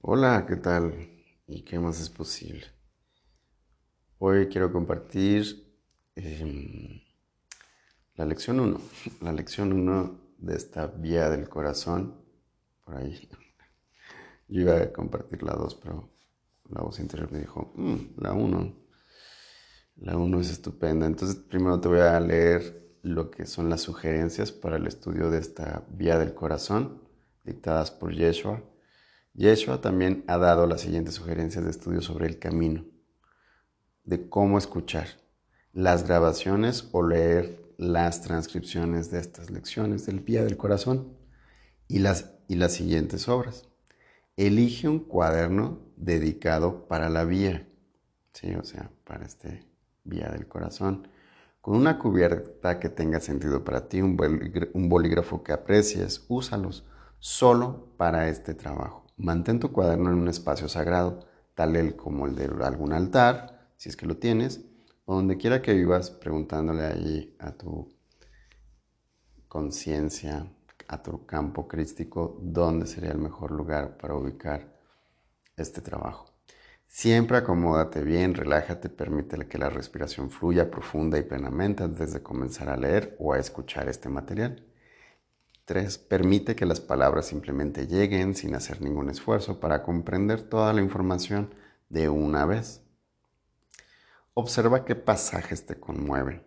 Hola, ¿qué tal? ¿Y qué más es posible? Hoy quiero compartir em, la lección 1, la lección 1 de esta vía del corazón. Por ahí. Yo iba a compartir la 2, pero la voz interior me dijo, mm, la 1. La 1 es estupenda. Entonces, primero te voy a leer lo que son las sugerencias para el estudio de esta vía del corazón, dictadas por Yeshua Yeshua también ha dado las siguientes sugerencias de estudio sobre el camino, de cómo escuchar las grabaciones o leer las transcripciones de estas lecciones del Vía del Corazón y las, y las siguientes obras. Elige un cuaderno dedicado para la vía, ¿sí? o sea, para este Vía del Corazón, con una cubierta que tenga sentido para ti, un bolígrafo que aprecies, úsalos solo para este trabajo. Mantén tu cuaderno en un espacio sagrado, tal como el de algún altar, si es que lo tienes, o donde quiera que vivas, preguntándole allí a tu conciencia, a tu campo crístico, dónde sería el mejor lugar para ubicar este trabajo. Siempre acomódate bien, relájate, permítele que la respiración fluya profunda y plenamente antes de comenzar a leer o a escuchar este material. 3. Permite que las palabras simplemente lleguen sin hacer ningún esfuerzo para comprender toda la información de una vez. Observa qué pasajes te conmueven.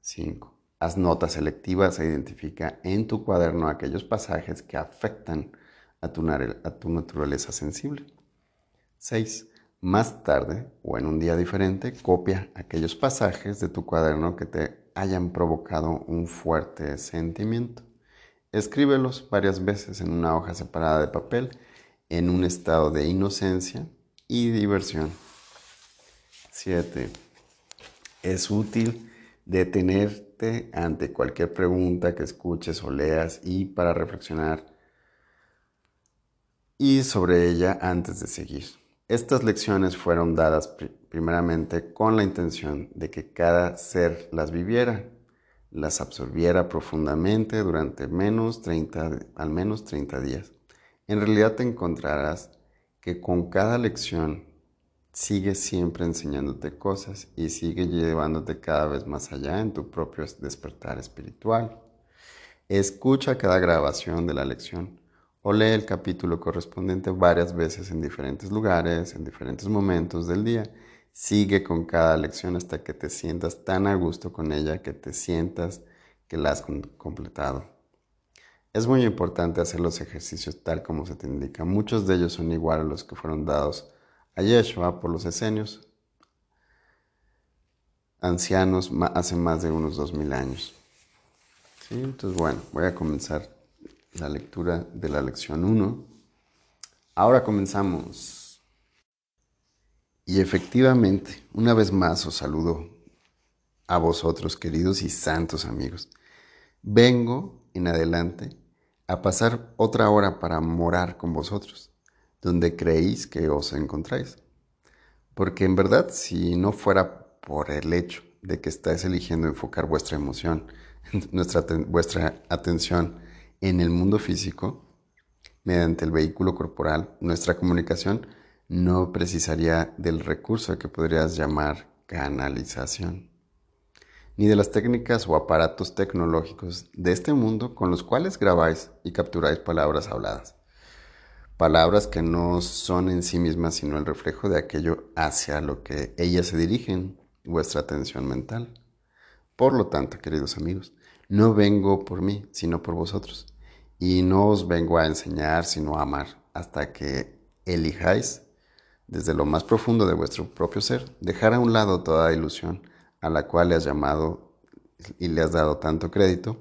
5. Haz notas selectivas e identifica en tu cuaderno aquellos pasajes que afectan a tu, a tu naturaleza sensible. 6. Más tarde o en un día diferente, copia aquellos pasajes de tu cuaderno que te hayan provocado un fuerte sentimiento. Escríbelos varias veces en una hoja separada de papel en un estado de inocencia y diversión. 7. Es útil detenerte ante cualquier pregunta que escuches o leas y para reflexionar y sobre ella antes de seguir. Estas lecciones fueron dadas primeramente con la intención de que cada ser las viviera las absorbiera profundamente durante menos 30, al menos 30 días. En realidad te encontrarás que con cada lección sigue siempre enseñándote cosas y sigue llevándote cada vez más allá en tu propio despertar espiritual. Escucha cada grabación de la lección o lee el capítulo correspondiente varias veces en diferentes lugares, en diferentes momentos del día Sigue con cada lección hasta que te sientas tan a gusto con ella que te sientas que la has completado. Es muy importante hacer los ejercicios tal como se te indica. Muchos de ellos son igual a los que fueron dados a Yeshua por los esenios ancianos hace más de unos dos mil años. Entonces, bueno, voy a comenzar la lectura de la lección 1. Ahora comenzamos. Y efectivamente, una vez más os saludo a vosotros, queridos y santos amigos. Vengo en adelante a pasar otra hora para morar con vosotros, donde creéis que os encontráis. Porque en verdad, si no fuera por el hecho de que estáis eligiendo enfocar vuestra emoción, nuestra, vuestra atención en el mundo físico, mediante el vehículo corporal, nuestra comunicación no precisaría del recurso que podrías llamar canalización, ni de las técnicas o aparatos tecnológicos de este mundo con los cuales grabáis y capturáis palabras habladas. Palabras que no son en sí mismas sino el reflejo de aquello hacia lo que ellas se dirigen, vuestra atención mental. Por lo tanto, queridos amigos, no vengo por mí, sino por vosotros. Y no os vengo a enseñar, sino a amar, hasta que elijáis desde lo más profundo de vuestro propio ser, dejar a un lado toda ilusión a la cual le has llamado y le has dado tanto crédito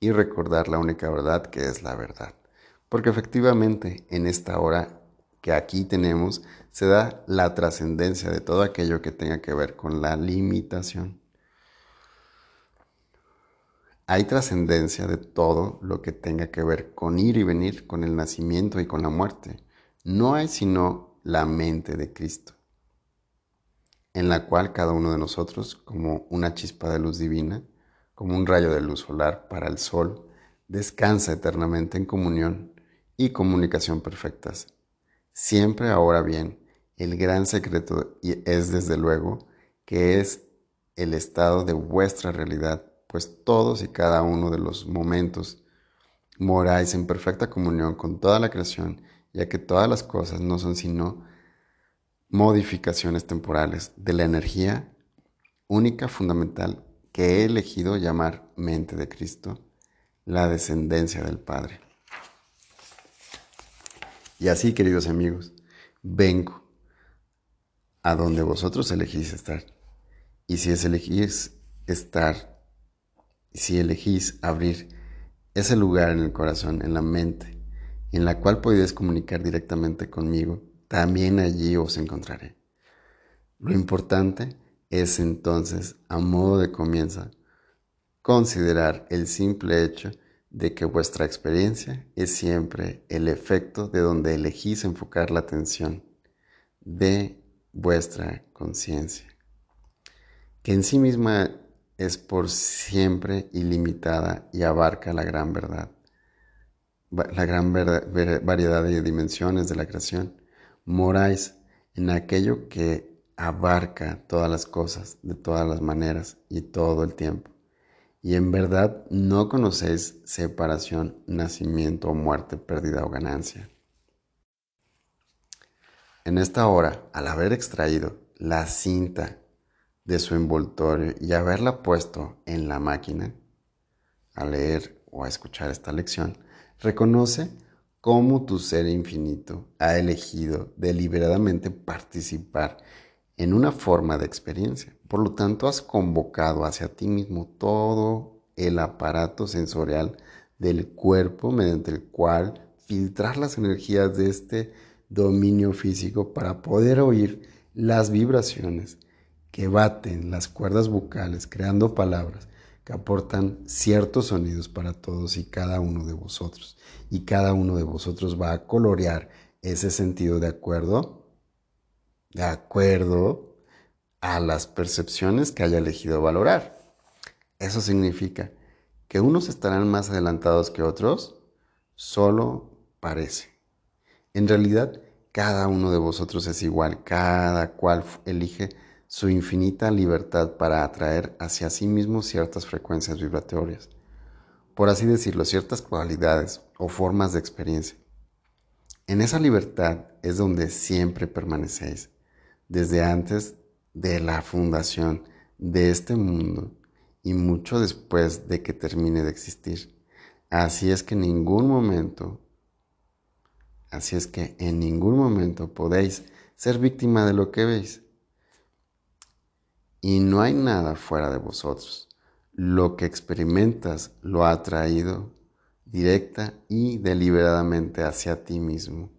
y recordar la única verdad que es la verdad. Porque efectivamente en esta hora que aquí tenemos se da la trascendencia de todo aquello que tenga que ver con la limitación. Hay trascendencia de todo lo que tenga que ver con ir y venir, con el nacimiento y con la muerte. No hay sino la mente de Cristo, en la cual cada uno de nosotros, como una chispa de luz divina, como un rayo de luz solar para el sol, descansa eternamente en comunión y comunicación perfectas, Siempre ahora bien, el gran secreto es desde luego que es el estado de vuestra realidad, pues todos y cada uno de los momentos moráis en perfecta comunión con toda la creación, ya que todas las cosas no son sino modificaciones temporales de la energía única fundamental que he elegido llamar mente de Cristo, la descendencia del Padre. Y así, queridos amigos, vengo a donde vosotros elegís estar. Y si es elegís estar, si elegís abrir ese lugar en el corazón, en la mente, en la cual podéis comunicar directamente conmigo, también allí os encontraré. Lo importante es entonces, a modo de comienzo, considerar el simple hecho de que vuestra experiencia es siempre el efecto de donde elegís enfocar la atención de vuestra conciencia, que en sí misma es por siempre ilimitada y abarca la gran verdad, la gran variedad de dimensiones de la creación. Moráis en aquello que abarca todas las cosas de todas las maneras y todo el tiempo y en verdad no conocéis separación, nacimiento o muerte, pérdida o ganancia. En esta hora, al haber extraído la cinta de su envoltorio y haberla puesto en la máquina, a leer o a escuchar esta lección, reconoce cómo tu ser infinito ha elegido deliberadamente participar en una forma de experiencia. Por lo tanto, has convocado hacia ti mismo todo el aparato sensorial del cuerpo mediante el cual filtrar las energías de este dominio físico para poder oír las vibraciones que baten las cuerdas vocales creando palabras que aportan ciertos sonidos para todos y cada uno de vosotros. Y cada uno de vosotros va a colorear ese sentido de acuerdo de acuerdo a las percepciones que haya elegido valorar. Eso significa que unos estarán más adelantados que otros, solo parece. En realidad, cada uno de vosotros es igual, cada cual elige su infinita libertad para atraer hacia sí mismo ciertas frecuencias vibratorias, por así decirlo, ciertas cualidades o formas de experiencia. En esa libertad es donde siempre permanecéis desde antes de la fundación de este mundo y mucho después de que termine de existir. Así es que en ningún momento, así es que en ningún momento podéis ser víctima de lo que veis. Y no hay nada fuera de vosotros. Lo que experimentas lo ha traído directa y deliberadamente hacia ti mismo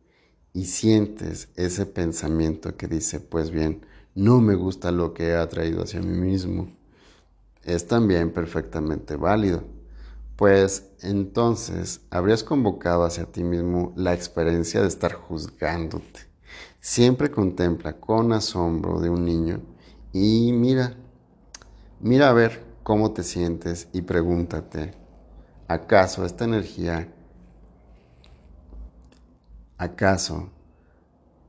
y sientes ese pensamiento que dice, pues bien, no me gusta lo que he atraído hacia mí mismo, es también perfectamente válido, pues entonces habrías convocado hacia ti mismo la experiencia de estar juzgándote. Siempre contempla con asombro de un niño y mira, mira a ver cómo te sientes y pregúntate, ¿acaso esta energía ¿Acaso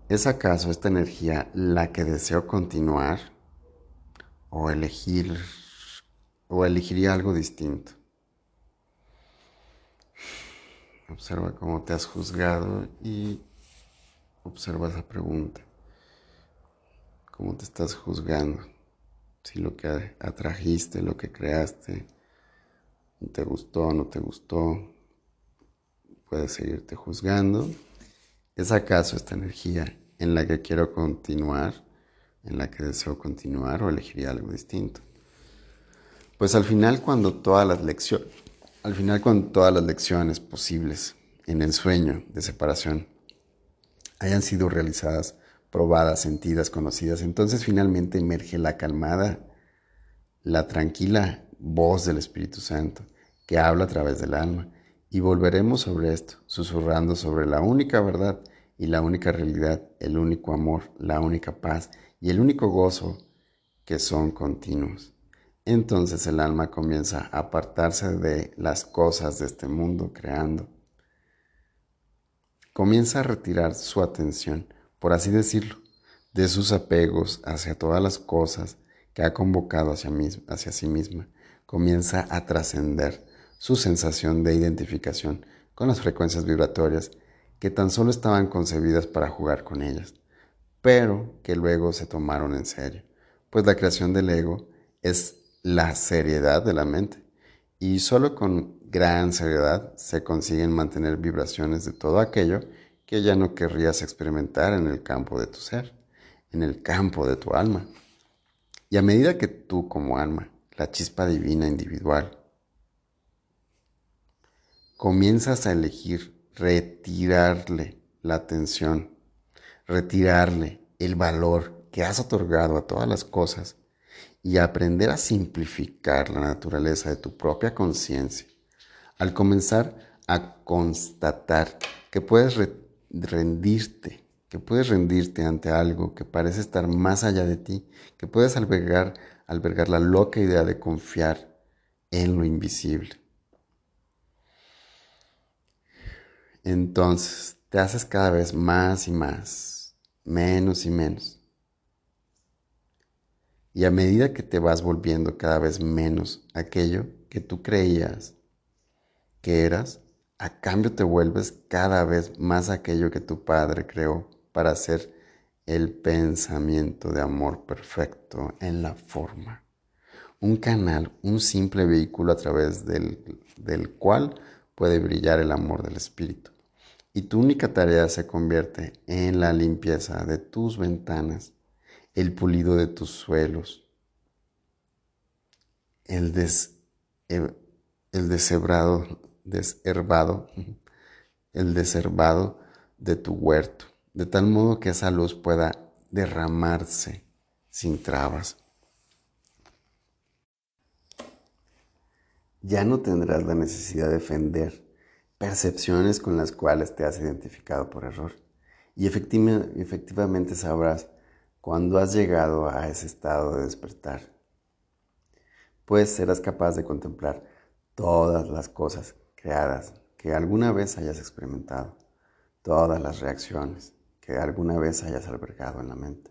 es acaso esta energía la que deseo continuar o elegir o elegiría algo distinto? Observa cómo te has juzgado y observa esa pregunta. ¿Cómo te estás juzgando? Si lo que atrajiste, lo que creaste, te gustó no te gustó, puedes seguirte juzgando ¿Es acaso esta energía en la que quiero continuar, en la que deseo continuar o elegiría algo distinto? Pues al final cuando todas las lecciones, al final cuando todas las lecciones posibles en el sueño de separación hayan sido realizadas, probadas, sentidas, conocidas, entonces finalmente emerge la calmada, la tranquila voz del Espíritu Santo que habla a través del alma. Y volveremos sobre esto, susurrando sobre la única verdad y la única realidad, el único amor, la única paz y el único gozo que son continuos. Entonces el alma comienza a apartarse de las cosas de este mundo creando. Comienza a retirar su atención, por así decirlo, de sus apegos hacia todas las cosas que ha convocado hacia, sí misma. Comienza a trascender su sensación de identificación con las frecuencias vibratorias que tan solo estaban concebidas para jugar con ellas, pero que luego se tomaron en serio, pues la creación del ego es la seriedad de la mente, y solo con gran seriedad se consiguen mantener vibraciones de todo aquello que ya no querrías experimentar en el campo de tu ser, en el campo de tu alma. Y a medida que tú como alma, la chispa divina individual, comienzas a elegir retirarle la atención, retirarle el valor que has otorgado a todas las cosas y aprender a simplificar la naturaleza de tu propia conciencia, al comenzar a constatar que puedes rendirte, que puedes rendirte ante algo que parece estar más allá de ti, que puedes albergar, albergar la loca idea de confiar en lo invisible entonces te haces cada vez más y más, menos y menos. Y a medida que te vas volviendo cada vez menos aquello que tú creías que eras, a cambio te vuelves cada vez más aquello que tu padre creó para ser el pensamiento de amor perfecto en la forma. Un canal, un simple vehículo a través del, del cual puede brillar el amor del Espíritu. Y tu única tarea se convierte en la limpieza de tus ventanas, el pulido de tus suelos, el, des, el, deshebrado, desherbado, el desherbado de tu huerto, de tal modo que esa luz pueda derramarse sin trabas. ya no tendrás la necesidad de defender percepciones con las cuales te has identificado por error. Y efectivamente sabrás cuando has llegado a ese estado de despertar. Pues serás capaz de contemplar todas las cosas creadas que alguna vez hayas experimentado, todas las reacciones que alguna vez hayas albergado en la mente,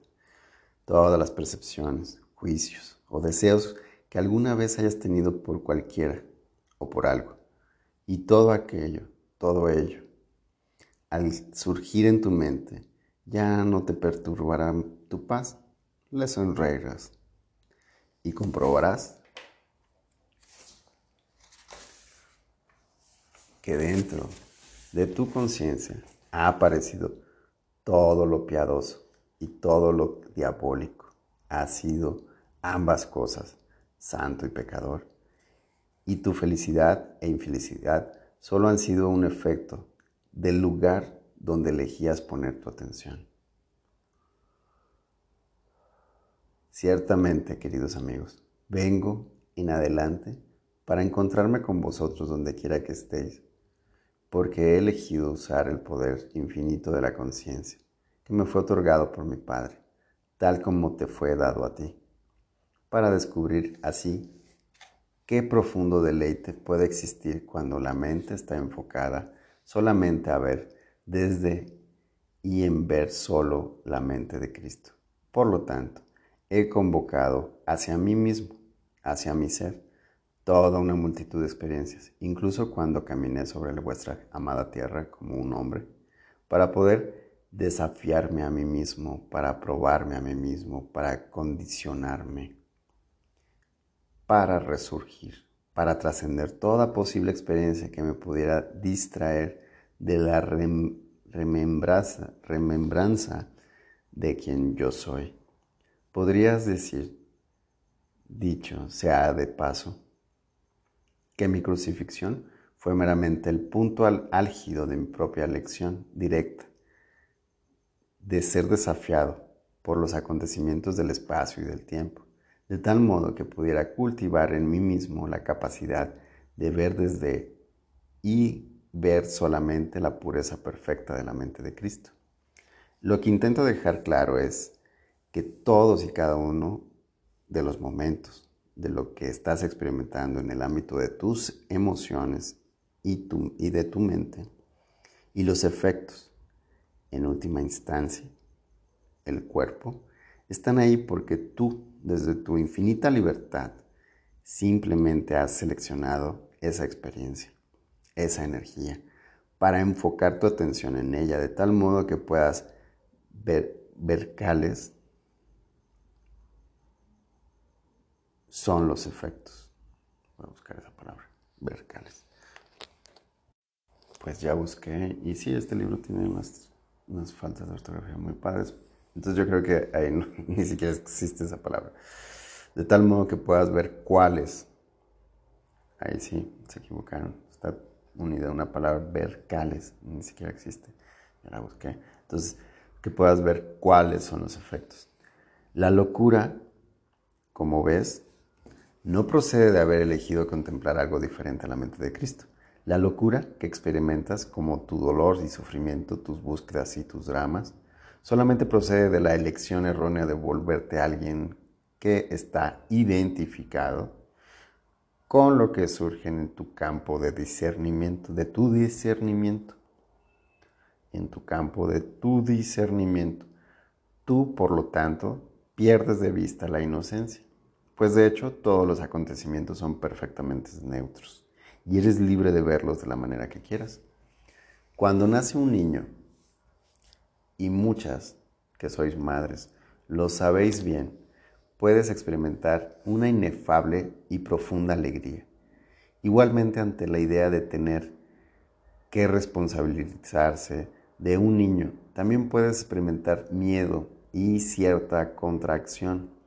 todas las percepciones, juicios o deseos que alguna vez hayas tenido por cualquiera o por algo. Y todo aquello, todo ello, al surgir en tu mente, ya no te perturbará tu paz, le sonreirás y comprobarás que dentro de tu conciencia ha aparecido todo lo piadoso y todo lo diabólico. Ha sido ambas cosas santo y pecador. Y tu felicidad e infelicidad solo han sido un efecto del lugar donde elegías poner tu atención. Ciertamente, queridos amigos, vengo en adelante para encontrarme con vosotros donde quiera que estéis, porque he elegido usar el poder infinito de la conciencia que me fue otorgado por mi Padre, tal como te fue dado a ti para descubrir así qué profundo deleite puede existir cuando la mente está enfocada solamente a ver desde y en ver solo la mente de Cristo. Por lo tanto, he convocado hacia mí mismo, hacia mi ser, toda una multitud de experiencias, incluso cuando caminé sobre vuestra amada tierra como un hombre, para poder desafiarme a mí mismo, para probarme a mí mismo, para condicionarme para resurgir, para trascender toda posible experiencia que me pudiera distraer de la remembranza, remembranza de quien yo soy. Podrías decir, dicho sea de paso, que mi crucifixión fue meramente el punto álgido de mi propia lección directa, de ser desafiado por los acontecimientos del espacio y del tiempo de tal modo que pudiera cultivar en mí mismo la capacidad de ver desde y ver solamente la pureza perfecta de la mente de Cristo. Lo que intento dejar claro es que todos y cada uno de los momentos de lo que estás experimentando en el ámbito de tus emociones y, y de tu mente y los efectos. En última instancia, el cuerpo, están ahí porque tú, desde tu infinita libertad, simplemente has seleccionado esa experiencia, esa energía, para enfocar tu atención en ella de tal modo que puedas ver, ver cuáles son los efectos. Voy a buscar esa palabra, ver Pues ya busqué y sí, este libro tiene unas, faltas de ortografía muy padres. Entonces yo creo que ahí ni siquiera existe esa palabra. De tal modo que puedas ver cuáles. Ahí sí, se equivocaron. Está unida una palabra, ver cuáles. Ni siquiera existe. Ya la busqué. Entonces, que puedas ver cuáles son los efectos. La locura, como ves, no procede de haber elegido contemplar algo diferente a la mente de Cristo. La locura que experimentas como tu dolor y sufrimiento, tus búsquedas y tus dramas, solamente procede de la elección errónea de volverte alguien que está identificado con lo que surge en tu campo de discernimiento, de tu discernimiento, en tu campo de tu discernimiento. Tú, por lo tanto, pierdes de vista la inocencia, pues de hecho todos los acontecimientos son perfectamente neutros y eres libre de verlos de la manera que quieras. Cuando nace un niño, y muchas que sois madres, lo sabéis bien, puedes experimentar una inefable y profunda alegría. Igualmente ante la idea de tener que responsabilizarse de un niño, también puedes experimentar miedo y cierta contracción.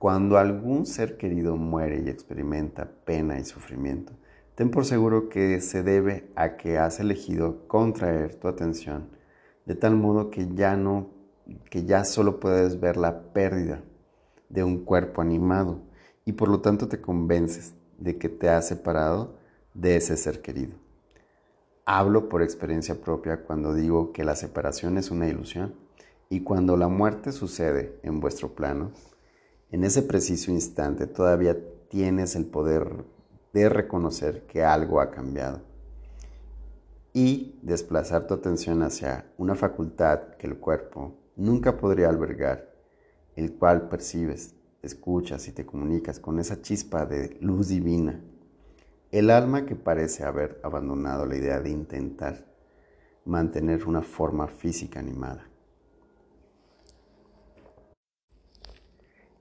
Cuando algún ser querido muere y experimenta pena y sufrimiento, ten por seguro que se debe a que has elegido contraer tu atención de tal modo que ya no, que ya solo puedes ver la pérdida de un cuerpo animado y por lo tanto te convences de que te has separado de ese ser querido. Hablo por experiencia propia cuando digo que la separación es una ilusión y cuando la muerte sucede en vuestro plano, en ese preciso instante todavía tienes el poder de reconocer que algo ha cambiado y desplazar tu atención hacia una facultad que el cuerpo nunca podría albergar, el cual percibes, escuchas y te comunicas con esa chispa de luz divina. El alma que parece haber abandonado la idea de intentar mantener una forma física animada.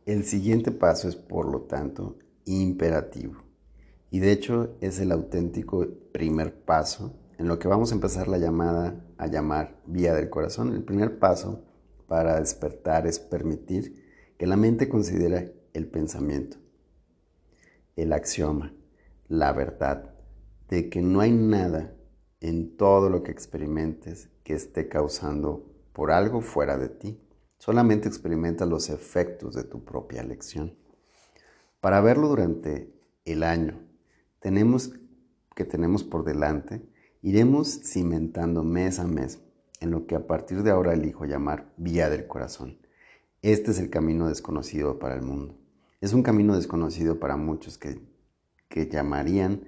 El siguiente paso es, por lo tanto, imperativo. Y de hecho es el auténtico primer paso en lo que vamos a empezar la llamada a llamar vía del corazón. El primer paso para despertar es permitir que la mente considere el pensamiento, el axioma, la verdad, de que no hay nada en todo lo que experimentes que esté causando por algo fuera de ti. Solamente experimenta los efectos de tu propia elección. Para verlo durante el año, tenemos que tenemos por delante, Iremos cimentando mes a mes en lo que a partir de ahora elijo llamar vía del corazón. Este es el camino desconocido para el mundo. Es un camino desconocido para muchos que, que llamarían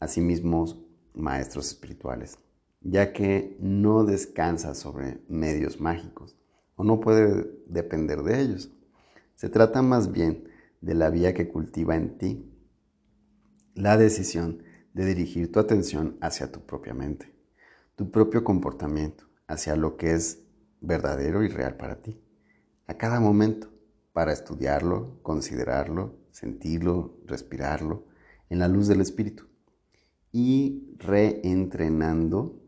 a sí mismos maestros espirituales, ya que no descansa sobre medios mágicos o no puede depender de ellos. Se trata más bien de la vía que cultiva en ti la decisión de dirigir tu atención hacia tu propia mente, tu propio comportamiento, hacia lo que es verdadero y real para ti, a cada momento, para estudiarlo, considerarlo, sentirlo, respirarlo, en la luz del Espíritu, y reentrenando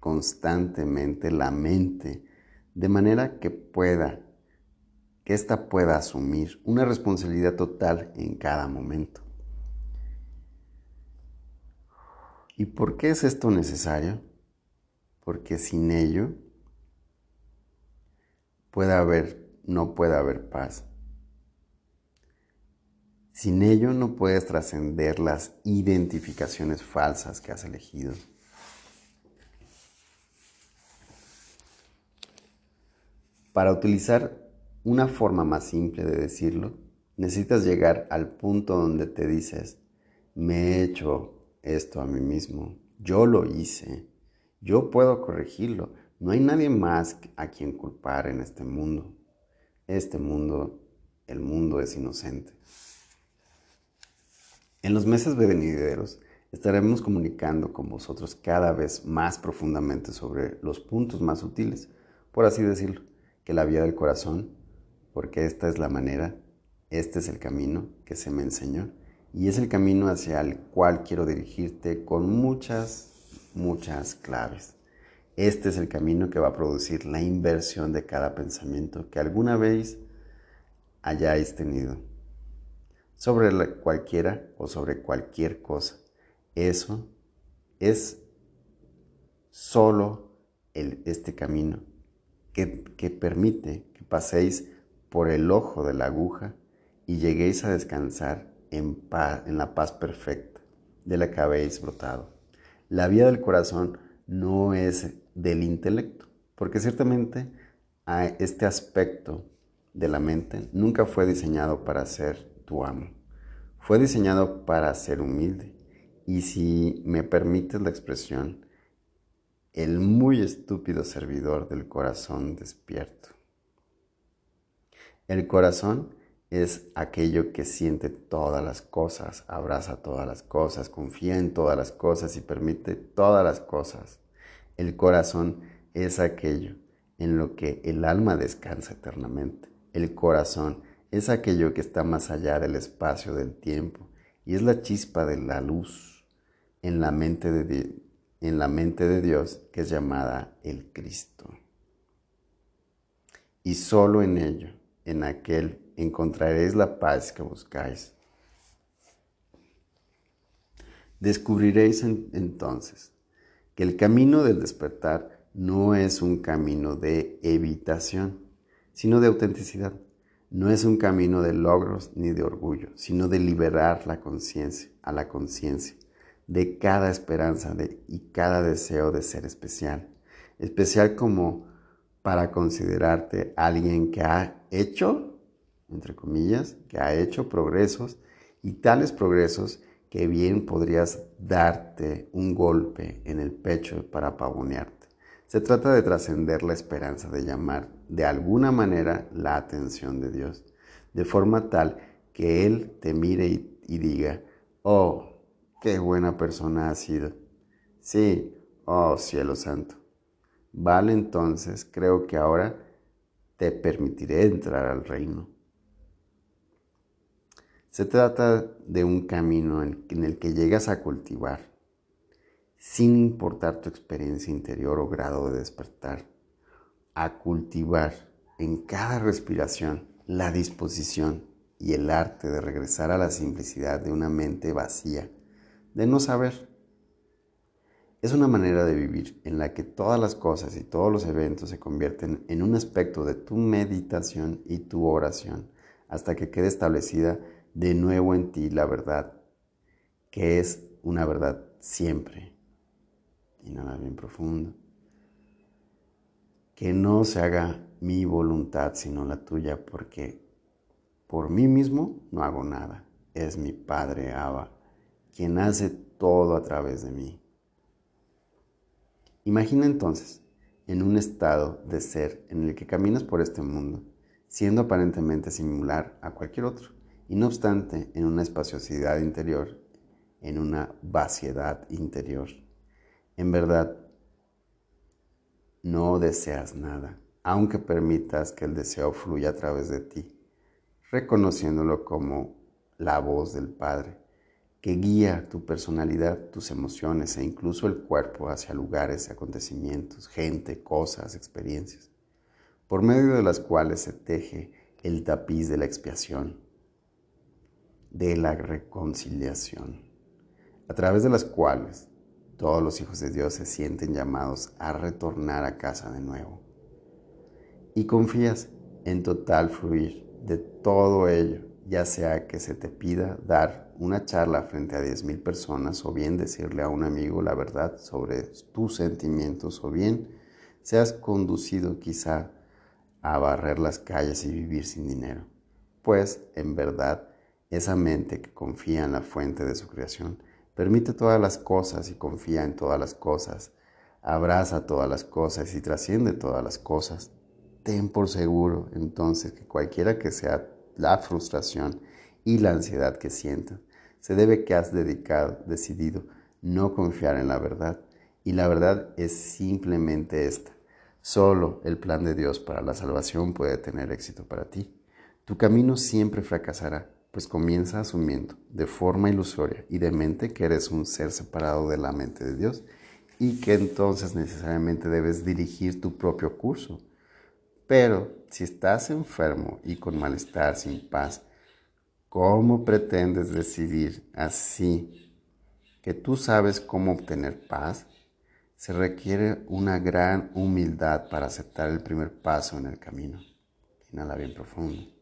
constantemente la mente de manera que pueda, que ésta pueda asumir una responsabilidad total en cada momento. ¿Y por qué es esto necesario? Porque sin ello puede haber, no puede haber paz. Sin ello no puedes trascender las identificaciones falsas que has elegido. Para utilizar una forma más simple de decirlo, necesitas llegar al punto donde te dices, me he hecho esto a mí mismo. Yo lo hice. Yo puedo corregirlo. No hay nadie más a quien culpar en este mundo. Este mundo, el mundo es inocente. En los meses venideros estaremos comunicando con vosotros cada vez más profundamente sobre los puntos más sutiles, por así decirlo, que la vía del corazón, porque esta es la manera, este es el camino que se me enseñó y es el camino hacia el cual quiero dirigirte con muchas, muchas claves. Este es el camino que va a producir la inversión de cada pensamiento que alguna vez hayáis tenido sobre cualquiera o sobre cualquier cosa. Eso es solo el, este camino que, permite que paséis por el ojo de la aguja y lleguéis a descansar en, paz, en la paz perfecta de la que habéis brotado. La vía del corazón no es del intelecto, porque ciertamente este aspecto de la mente nunca fue diseñado para ser tu amo, fue diseñado para ser humilde. Y si me permites la expresión, el muy estúpido servidor del corazón despierto. El corazón es aquello que siente todas las cosas, abraza todas las cosas, confía en todas las cosas y permite todas las cosas. El corazón es aquello en lo que el alma descansa eternamente. El corazón es aquello que está más allá del espacio del tiempo y es la chispa de la luz en la mente de, en la mente de Dios que es llamada el Cristo. Y solo en ello, en aquel encontraréis la paz que buscáis. Descubriréis entonces que el camino del despertar no es un camino de evitación, sino de autenticidad. No es un camino de logros ni de orgullo, sino de liberar la conciencia a la conciencia de cada esperanza y cada deseo de ser especial. Especial como para considerarte alguien que ha hecho entre comillas, que ha hecho progresos y tales progresos que bien podrías darte un golpe en el pecho para pavonearte. Se trata de trascender la esperanza de llamar de alguna manera la atención de Dios, de forma tal que Él te mire y, y diga, oh, qué buena persona has sido. Sí, oh cielo santo. Vale entonces, creo que ahora te permitiré entrar al reino. Se trata de un camino en el que llegas a cultivar, sin importar tu experiencia interior o grado de despertar, a cultivar en cada respiración la disposición y el arte de regresar a la simplicidad de una mente vacía, de no saber. Es una manera de vivir en la que todas las cosas y todos los eventos se convierten en un aspecto de tu meditación y tu oración hasta que quede establecida de nuevo en ti la verdad, que es una verdad siempre. Inhala bien profundo. Que no se haga mi voluntad sino la tuya, porque por mí mismo no hago nada. Es mi Padre Abba quien hace todo a través de mí. Imagina entonces en un estado de ser en el que caminas por este mundo, siendo aparentemente similar a cualquier otro y no obstante en una espaciosidad interior, en una vaciedad interior. En verdad, no deseas nada, aunque permitas que el deseo fluya a través de ti, reconociéndolo como la voz del Padre, que guía tu personalidad, tus emociones e incluso el cuerpo hacia lugares, acontecimientos, gente, cosas, experiencias, por medio de las cuales se teje el tapiz de la expiación de la reconciliación, a través de las cuales todos los hijos de Dios se sienten llamados a retornar a casa de nuevo. Y confías en total fluir de todo ello, ya sea que se te pida dar una charla frente a 10.000 personas o bien decirle a un amigo la verdad sobre tus sentimientos o bien seas conducido quizá a barrer las calles y vivir sin dinero. Pues en verdad esa mente que confía en la fuente de su creación permite todas las cosas y confía en todas las cosas abraza todas las cosas y trasciende todas las cosas. Ten por seguro entonces que cualquiera que sea la frustración y la ansiedad que sientas, se debe que has dedicado, decidido no confiar en la verdad. Y la verdad es simplemente esta. Solo el plan de Dios para la salvación puede tener éxito para ti. Tu camino siempre fracasará, pues comienza asumiendo de forma ilusoria y de mente que eres un ser separado de la mente de Dios y que entonces necesariamente debes dirigir tu propio curso. Pero si estás enfermo y con malestar, sin paz, ¿cómo pretendes decidir así que tú sabes cómo obtener paz? Se requiere una gran humildad para aceptar el primer paso en el camino. Inhala bien profundo.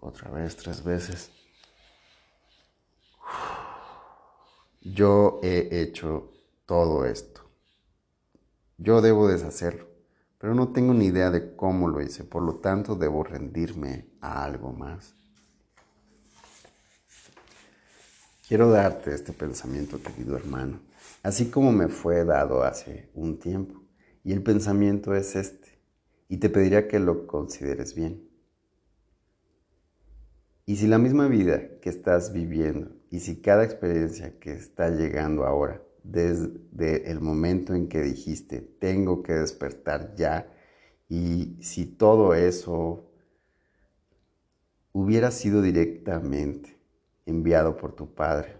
Otra vez, tres veces. Yo he hecho todo esto. Yo debo deshacerlo, pero no tengo ni idea de cómo lo hice, por lo tanto debo rendirme a algo más. Quiero darte este pensamiento, querido hermano, así como me fue dado hace un tiempo. Y el pensamiento es este, y te pediría que lo consideres bien. Y si la misma vida que estás viviendo, y si cada experiencia que está llegando ahora, desde el momento en que dijiste, tengo que despertar ya, y si todo eso hubiera sido directamente enviado por tu Padre,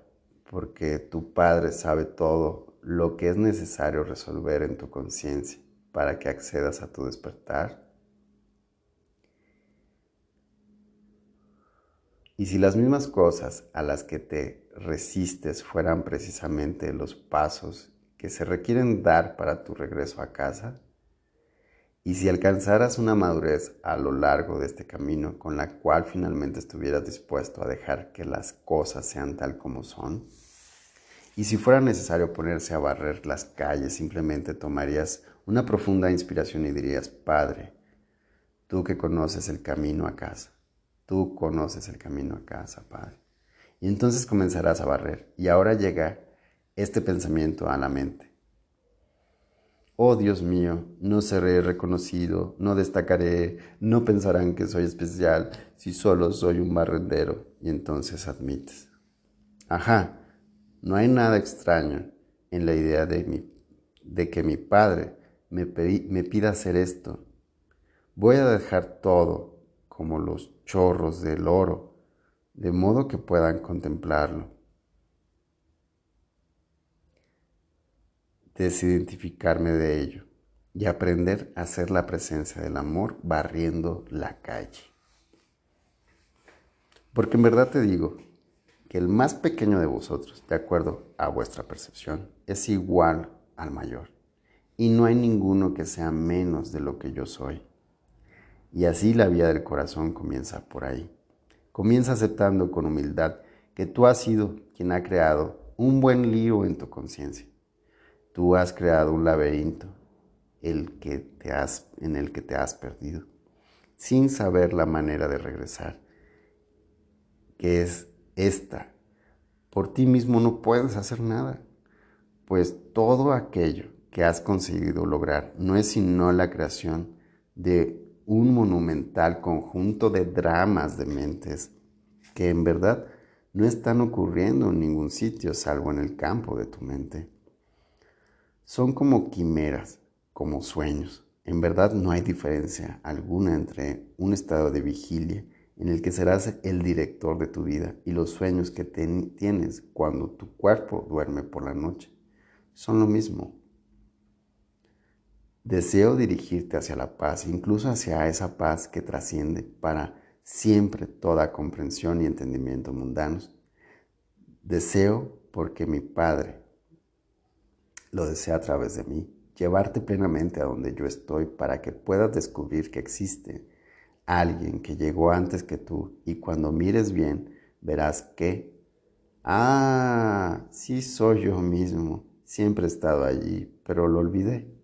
porque tu Padre sabe todo lo que es necesario resolver en tu conciencia para que accedas a tu despertar. Y si las mismas cosas a las que te resistes fueran precisamente los pasos que se requieren dar para tu regreso a casa, y si alcanzaras una madurez a lo largo de este camino con la cual finalmente estuvieras dispuesto a dejar que las cosas sean tal como son, y si fuera necesario ponerse a barrer las calles, simplemente tomarías una profunda inspiración y dirías, Padre, tú que conoces el camino a casa, tú conoces el camino a casa, Padre. Y entonces comenzarás a barrer. Y ahora llega este pensamiento a la mente. Oh Dios mío, no seré reconocido, no destacaré, no pensarán que soy especial si solo soy un barrendero. Y entonces admites. Ajá, no hay nada extraño en la idea de, de que mi padre me, me pida hacer esto. Voy a dejar todo como los chorros del oro, de modo que puedan contemplarlo. desidentificarme de ello y aprender a hacer la presencia del amor barriendo la calle. Porque en verdad te digo que el más pequeño de vosotros, de acuerdo a vuestra percepción, es igual al mayor. Y no hay ninguno que sea menos de lo que yo soy. Y así la vía del corazón comienza por ahí. Comienza aceptando con humildad que tú has sido quien ha creado un buen lío en tu conciencia Tú has creado un laberinto el que te has, en el que te has perdido, sin saber la manera de regresar, que es esta. Por ti mismo no puedes hacer nada, pues todo aquello que has conseguido lograr no es sino la creación de un monumental conjunto de dramas de mentes que en verdad no están ocurriendo en ningún sitio salvo en el campo de tu mente. Son como quimeras, como sueños. En verdad no hay diferencia alguna entre un estado de vigilia en el que serás el director de tu vida y los sueños que tienes cuando tu cuerpo duerme por la noche. Son lo mismo. Deseo dirigirte hacia la paz, incluso hacia esa paz que trasciende para siempre toda comprensión y entendimiento mundanos. Deseo porque mi Padre, lo desea a través de mí, llevarte plenamente a donde yo estoy para que puedas descubrir que existe alguien que llegó antes que tú y cuando mires bien verás que, ah, sí soy yo mismo, siempre he estado allí, pero lo olvidé.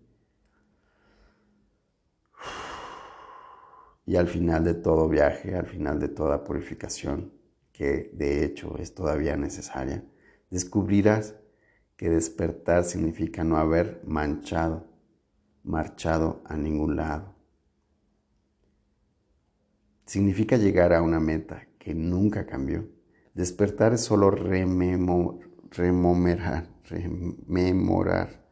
Y al final de todo viaje, al final de toda purificación, que de hecho es todavía necesaria, descubrirás que despertar significa no haber manchado, marchado a ningún lado. Significa llegar a una meta que nunca cambió. Despertar es solo rememorar, rememorar,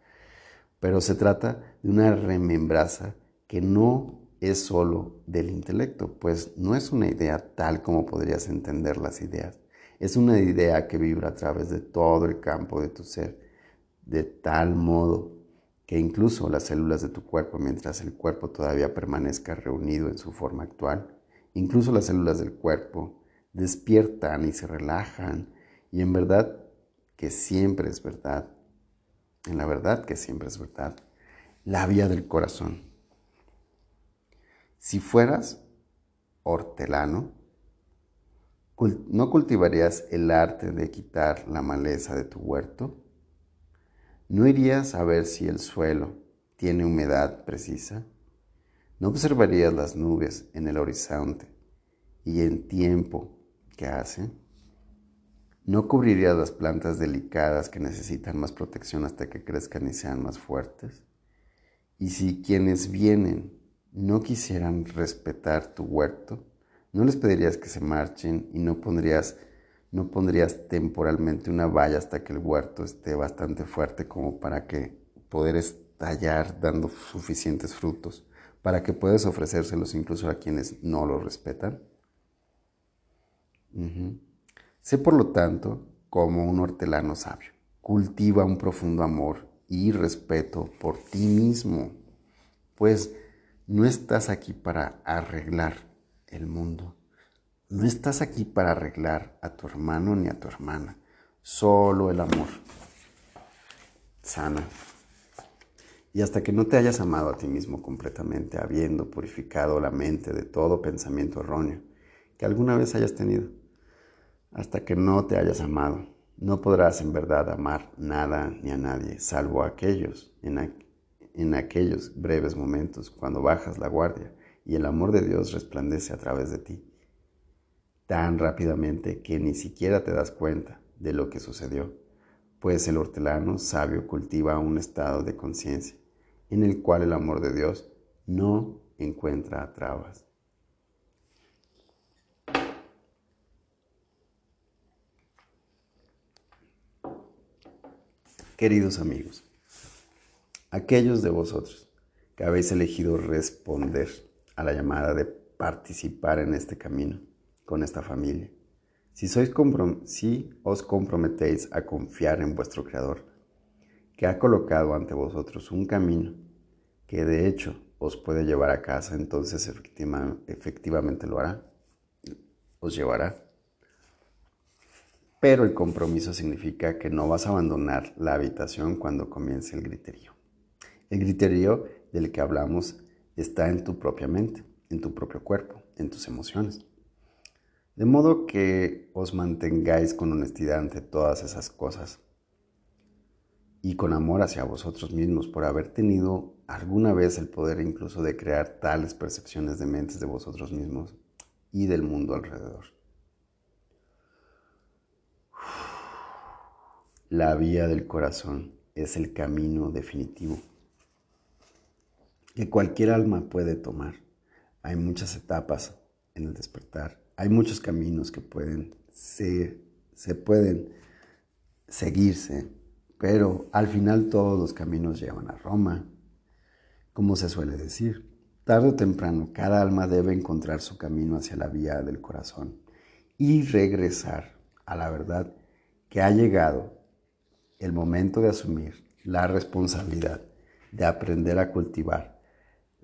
pero se trata de una remembranza que no es solo del intelecto, pues no es una idea tal como podrías entender las ideas. Es una idea que vibra a través de todo el campo de tu ser, de tal modo que incluso las células de tu cuerpo, mientras el cuerpo todavía permanezca reunido en su forma actual, incluso las células del cuerpo despiertan y se relajan y en verdad que siempre es verdad, en la verdad que siempre es verdad, la vía del corazón. Si fueras hortelano, ¿no cultivarías el arte de quitar la maleza de tu huerto? ¿No irías a ver si el suelo tiene humedad precisa? ¿No observarías las nubes en el horizonte y en tiempo que hacen? ¿No cubrirías las plantas delicadas que necesitan más protección hasta que crezcan y sean más fuertes? Y si quienes vienen no quisieran respetar tu huerto, no les pedirías que se marchen y no pondrías, no pondrías temporalmente una valla hasta que el huerto esté bastante fuerte como para que poder estallar dando suficientes frutos, para que puedas ofrecérselos incluso a quienes no lo respetan. Sé por lo tanto como un hortelano sabio. Cultiva un profundo amor y respeto por ti mismo, pues no estás aquí para arreglar el mundo. No estás aquí para arreglar a tu hermano ni a tu hermana. Solo el amor sana. Y hasta que no te hayas amado a ti mismo completamente, habiendo purificado la mente de todo pensamiento erróneo que alguna vez hayas tenido, hasta que no te hayas amado, no podrás en verdad amar nada ni a nadie, salvo a aquellos en, en aquellos breves momentos cuando bajas la guardia y el amor de Dios resplandece a través de ti, tan rápidamente que ni siquiera te das cuenta de lo que sucedió, pues el hortelano sabio cultiva un estado de conciencia en el cual el amor de Dios no encuentra trabas. Queridos amigos, aquellos de vosotros que habéis elegido responder a la llamada de participar en este camino con esta familia, si, sois si os comprometéis a confiar en vuestro Creador, que ha colocado ante vosotros un camino que de hecho os puede llevar a casa, entonces efectivamente lo hará, os llevará. Pero el compromiso significa que no vas a abandonar la habitación cuando comience el griterío. El criterio del que hablamos está en tu propia mente, en tu propio cuerpo, en tus emociones. De modo que os mantengáis con honestidad ante todas esas cosas y con amor hacia vosotros mismos por haber tenido alguna vez el poder incluso de crear tales percepciones de mentes de vosotros mismos y del mundo alrededor. La vía del corazón es el camino definitivo que cualquier alma puede tomar. Hay muchas etapas en el despertar, hay muchos caminos que pueden ser, se pueden seguirse, pero al final todos los caminos llevan a Roma, como se suele decir. Tarde o temprano, cada alma debe encontrar su camino hacia la vía del corazón y regresar a la verdad que ha llegado el momento de asumir la responsabilidad de aprender a cultivar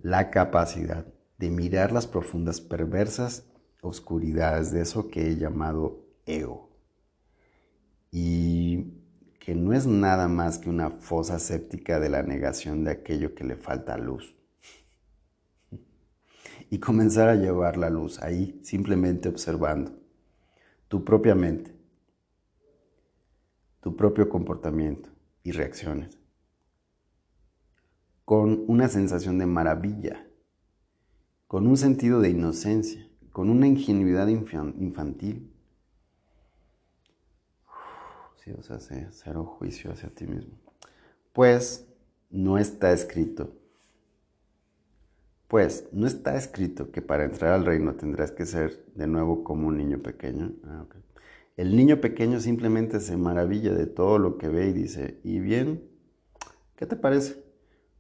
la capacidad de mirar las profundas perversas oscuridades de eso que he llamado ego. Y que no es nada más que una fosa séptica de la negación de aquello que le falta luz. Y comenzar a llevar la luz ahí, simplemente observando tu propia mente, tu propio comportamiento y reacciones con una sensación de maravilla, con un sentido de inocencia, con una ingenuidad infantil. Sí, o sea, cero juicio hacia ti mismo. Pues no está escrito. Pues no está escrito que para entrar al reino tendrás que ser de nuevo como un niño pequeño. Ah, El niño pequeño simplemente se maravilla de todo lo que ve y dice, ¿y bien? ¿Qué te parece?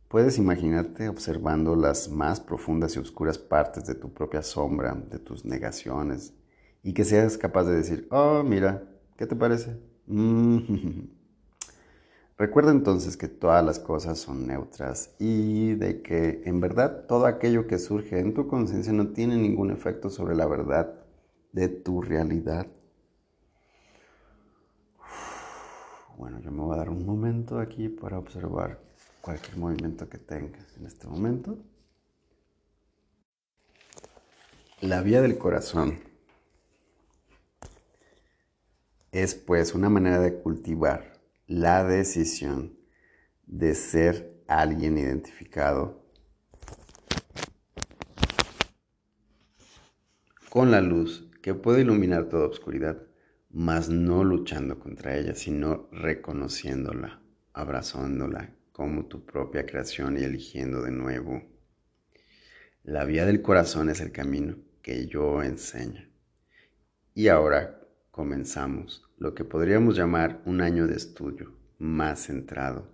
Puedes imaginarte observando las más profundas y oscuras partes de tu propia sombra, de tus negaciones, y que seas capaz de decir, oh, mira, ¿qué te parece? Mm. Recuerda entonces que todas las cosas son neutras y de que en verdad todo aquello que surge en tu conciencia no tiene ningún efecto sobre la verdad de tu realidad. Bueno, yo me voy a dar un momento aquí para observar cualquier movimiento que tengas en este momento. La vía del corazón es pues una manera de cultivar la decisión de ser alguien identificado con la luz que puede iluminar toda oscuridad, mas no luchando contra ella, sino reconociéndola, abrazándola como tu propia creación y eligiendo de nuevo. La vía del corazón es el camino que yo enseño. Y ahora comenzamos lo que podríamos llamar un año de estudio más centrado,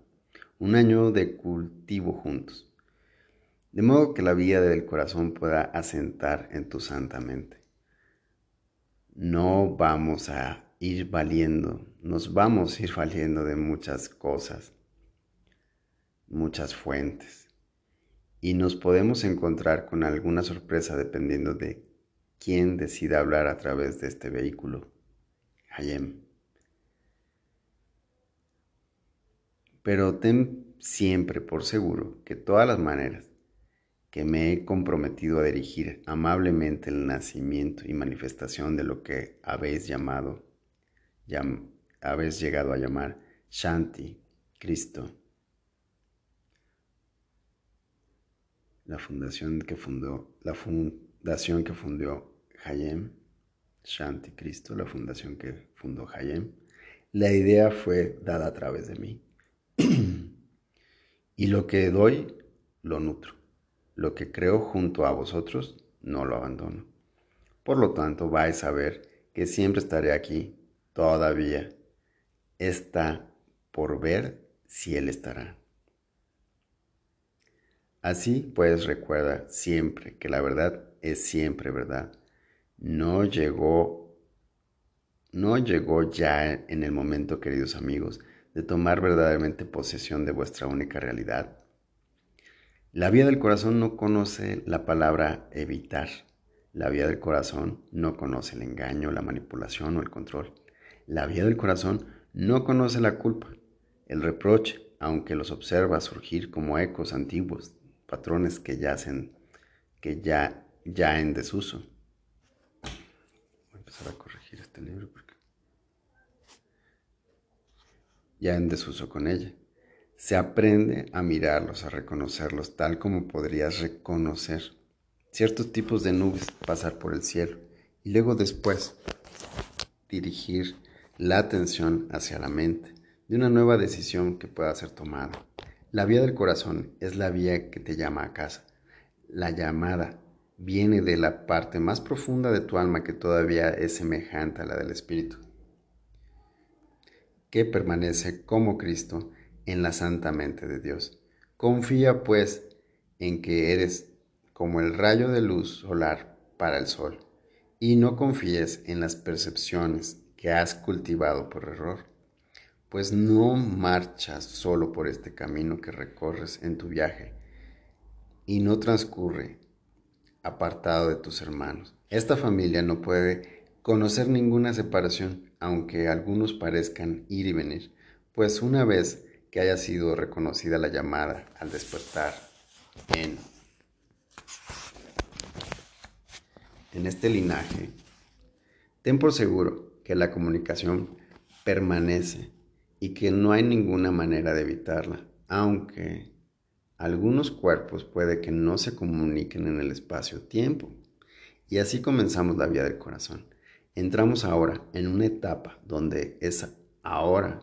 un año de cultivo juntos, de modo que la vida del corazón pueda asentar en tu santa mente. No vamos a ir valiendo, nos vamos a ir valiendo de muchas cosas, muchas fuentes, y nos podemos encontrar con alguna sorpresa dependiendo de quién decida hablar a través de este vehículo. Pero ten siempre por seguro que todas las maneras que me he comprometido a dirigir amablemente el nacimiento y manifestación de lo que habéis llamado, habéis llegado a llamar Shanti, Cristo, la fundación que fundó, la fundación que Hayem, Shanti Cristo, la fundación que fundó Hayem, la idea fue dada a través de mí. y lo que doy, lo nutro. Lo que creo junto a vosotros, no lo abandono. Por lo tanto, vais a ver que siempre estaré aquí, todavía. Está por ver si Él estará. Así pues recuerda siempre que la verdad es siempre verdad no llegó, no llegó ya en el momento, queridos amigos, de tomar verdaderamente posesión de vuestra única realidad. La vía del corazón no conoce la palabra evitar. La vía del corazón no conoce el engaño, la manipulación o el control. La vía del corazón no conoce la culpa, el reproche, aunque los observa surgir como ecos antiguos, patrones que yacen, que ya, ya en desuso a corregir este libro porque ya en desuso con ella. Se aprende a mirarlos, a reconocerlos, tal como podrías reconocer ciertos tipos de nubes pasar por el cielo y luego después dirigir la atención hacia la mente de una nueva decisión que pueda ser tomada. La vía del corazón es la vía que te llama a casa. La llamada viene de la parte más profunda de tu alma que todavía es semejante a la del Espíritu, que permanece como Cristo en la santa mente de Dios. Confía pues en que eres como el rayo de luz solar para el sol, y no confíes en las percepciones que has cultivado por error, pues no marchas solo por este camino que recorres en tu viaje, y no transcurre apartado de tus hermanos. Esta familia no puede conocer ninguna separación, aunque algunos parezcan ir y venir, pues una vez que haya sido reconocida la llamada al despertar en, en este linaje, ten por seguro que la comunicación permanece y que no hay ninguna manera de evitarla, aunque algunos cuerpos puede que no se comuniquen en el espacio-tiempo. Y así comenzamos la vía del corazón. Entramos ahora en una etapa donde es ahora,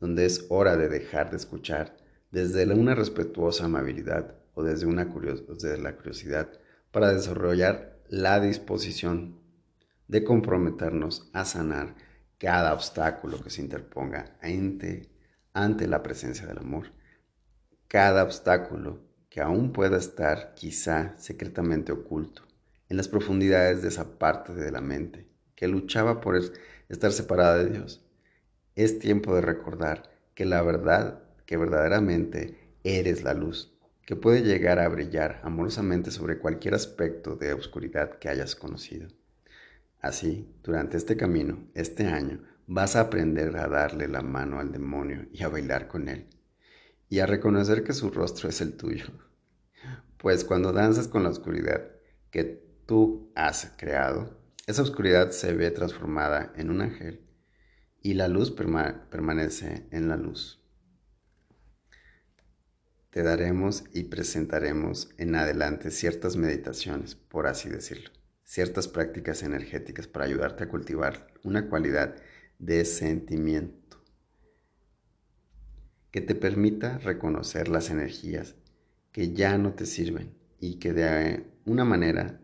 donde es hora de dejar de escuchar desde una respetuosa amabilidad o desde, una desde la curiosidad para desarrollar la disposición de comprometernos a sanar cada obstáculo que se interponga ante, ante la presencia del amor. Cada obstáculo que aún pueda estar quizá secretamente oculto en las profundidades de esa parte de la mente que luchaba por estar separada de Dios. Es tiempo de recordar que la verdad, que verdaderamente eres la luz, que puede llegar a brillar amorosamente sobre cualquier aspecto de oscuridad que hayas conocido. Así, durante este camino, este año, vas a aprender a darle la mano al demonio y a bailar con él, y a reconocer que su rostro es el tuyo. Pues cuando danzas con la oscuridad que tú has creado, esa oscuridad se ve transformada en un ángel y la luz permanece en la luz. Te daremos y presentaremos en adelante ciertas meditaciones, por así decirlo, ciertas prácticas energéticas para ayudarte a cultivar una cualidad de sentimiento que te permita reconocer las energías que ya no te sirven y que de una manera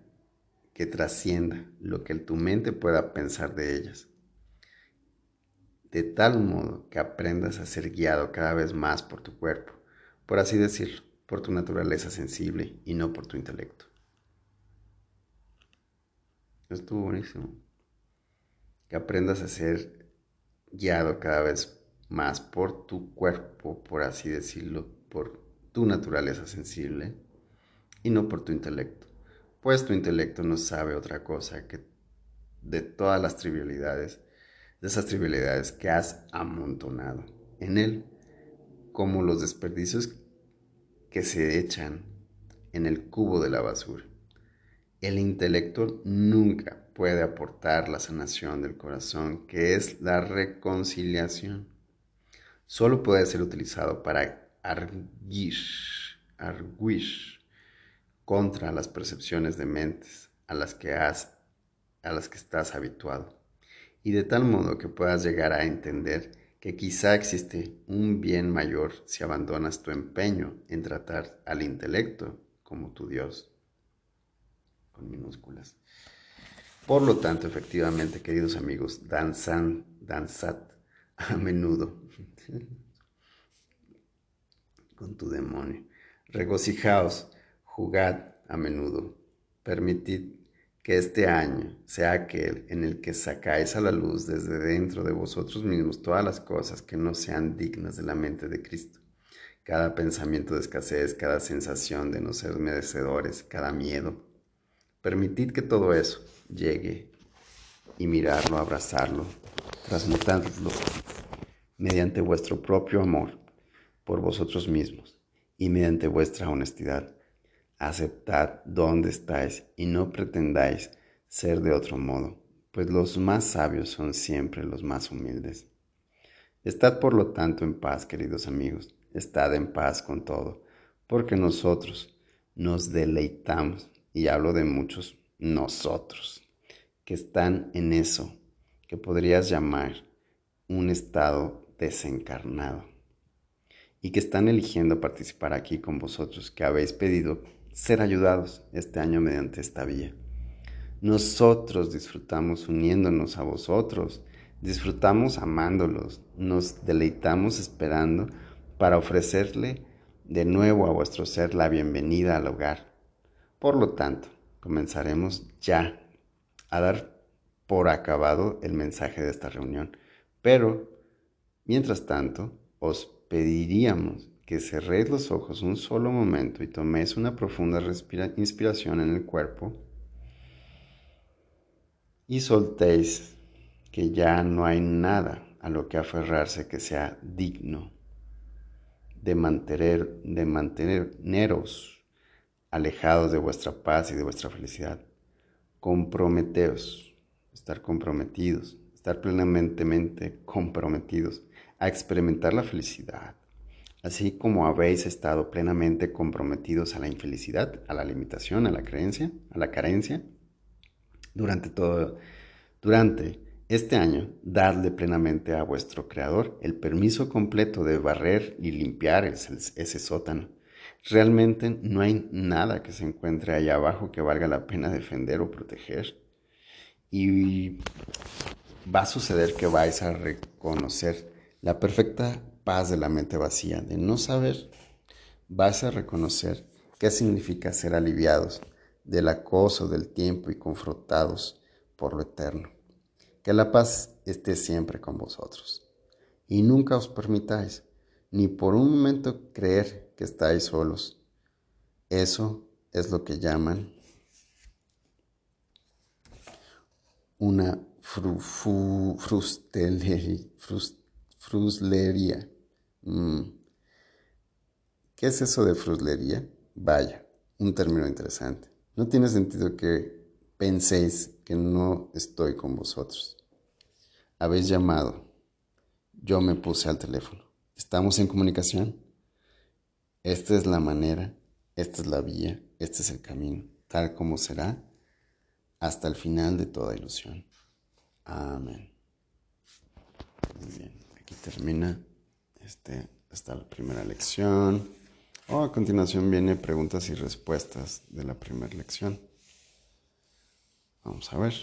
que trascienda lo que tu mente pueda pensar de ellas. De tal modo que aprendas a ser guiado cada vez más por tu cuerpo, por así decirlo, por tu naturaleza sensible y no por tu intelecto. Estuvo buenísimo. Que aprendas a ser guiado cada vez más por tu cuerpo, por así decirlo, por tu naturaleza sensible y no por tu intelecto pues tu intelecto no sabe otra cosa que de todas las trivialidades, de esas trivialidades que has amontonado en él, como los desperdicios que se echan en el cubo de la basura. El intelecto nunca puede aportar la sanación del corazón, que es la reconciliación. Solo puede ser utilizado para arguir, arguir contra las percepciones de mentes a las que has a las que estás habituado y de tal modo que puedas llegar a entender que quizá existe un bien mayor si abandonas tu empeño en tratar al intelecto como tu Dios con minúsculas. Por lo tanto, efectivamente, queridos amigos, danzan, danzad a menudo con tu demonio. Regocijaos Jugad a menudo. Permitid que este año sea aquel en el que sacáis a la luz desde dentro de vosotros mismos todas las cosas que no sean dignas de la mente de Cristo. Cada pensamiento de escasez, cada sensación de no ser merecedores, cada miedo. Permitid que todo eso llegue y mirarlo, abrazarlo, transmutadlo mediante vuestro propio amor por vosotros mismos y mediante vuestra honestidad aceptad dónde estáis y no pretendáis ser de otro modo, pues los más sabios son siempre los más humildes. Estad por lo tanto en paz, queridos amigos, estad en paz con todo, porque nosotros nos deleitamos, y hablo de muchos nosotros, que están en eso que podrías llamar un estado desencarnado, y que están eligiendo participar aquí con vosotros, que habéis pedido ser ayudados este año mediante esta vía. Nosotros disfrutamos uniéndonos a vosotros, disfrutamos amándolos, nos deleitamos esperando para ofrecerle de nuevo a vuestro ser la bienvenida al hogar. Por lo tanto, comenzaremos ya a dar por acabado el mensaje de esta reunión. Pero, mientras tanto, os pediríamos que cerréis los ojos un solo momento y toméis una profunda inspiración en el cuerpo y soltéis que ya no hay nada a lo que aferrarse que sea digno de mantener de manteneros alejados de vuestra paz y de vuestra felicidad. Comprometeos, estar comprometidos, estar plenamente comprometidos a experimentar la felicidad, así como habéis estado plenamente comprometidos a la infelicidad, a la limitación, a la creencia, a la carencia, durante todo, durante Este año, dadle plenamente a vuestro Creador el permiso completo de barrer y limpiar ese sótano. Realmente no hay nada que se encuentre allá abajo que valga la pena defender o proteger. Y va a suceder que vais a reconocer la perfecta paz de la mente vacía, de no saber. Vais a reconocer qué significa ser aliviados del acoso del tiempo y confrontados por lo eterno. Que la paz esté siempre con vosotros. Y nunca os permitáis, ni por un momento, creer que estáis solos. Eso es lo que llaman una fruslería. Mm. ¿Qué es eso de fruslería? Vaya, un término interesante. No tiene sentido que penséis que no estoy con vosotros. Habéis llamado. Yo me puse al teléfono. ¿Estamos en comunicación? Esta es la manera, esta es la vía, este es el camino, tal como será hasta el final de toda ilusión. Amén. Muy bien, aquí termina este, esta la primera lección. Oh, a continuación viene preguntas y respuestas de la primera lección. Vamos a ver.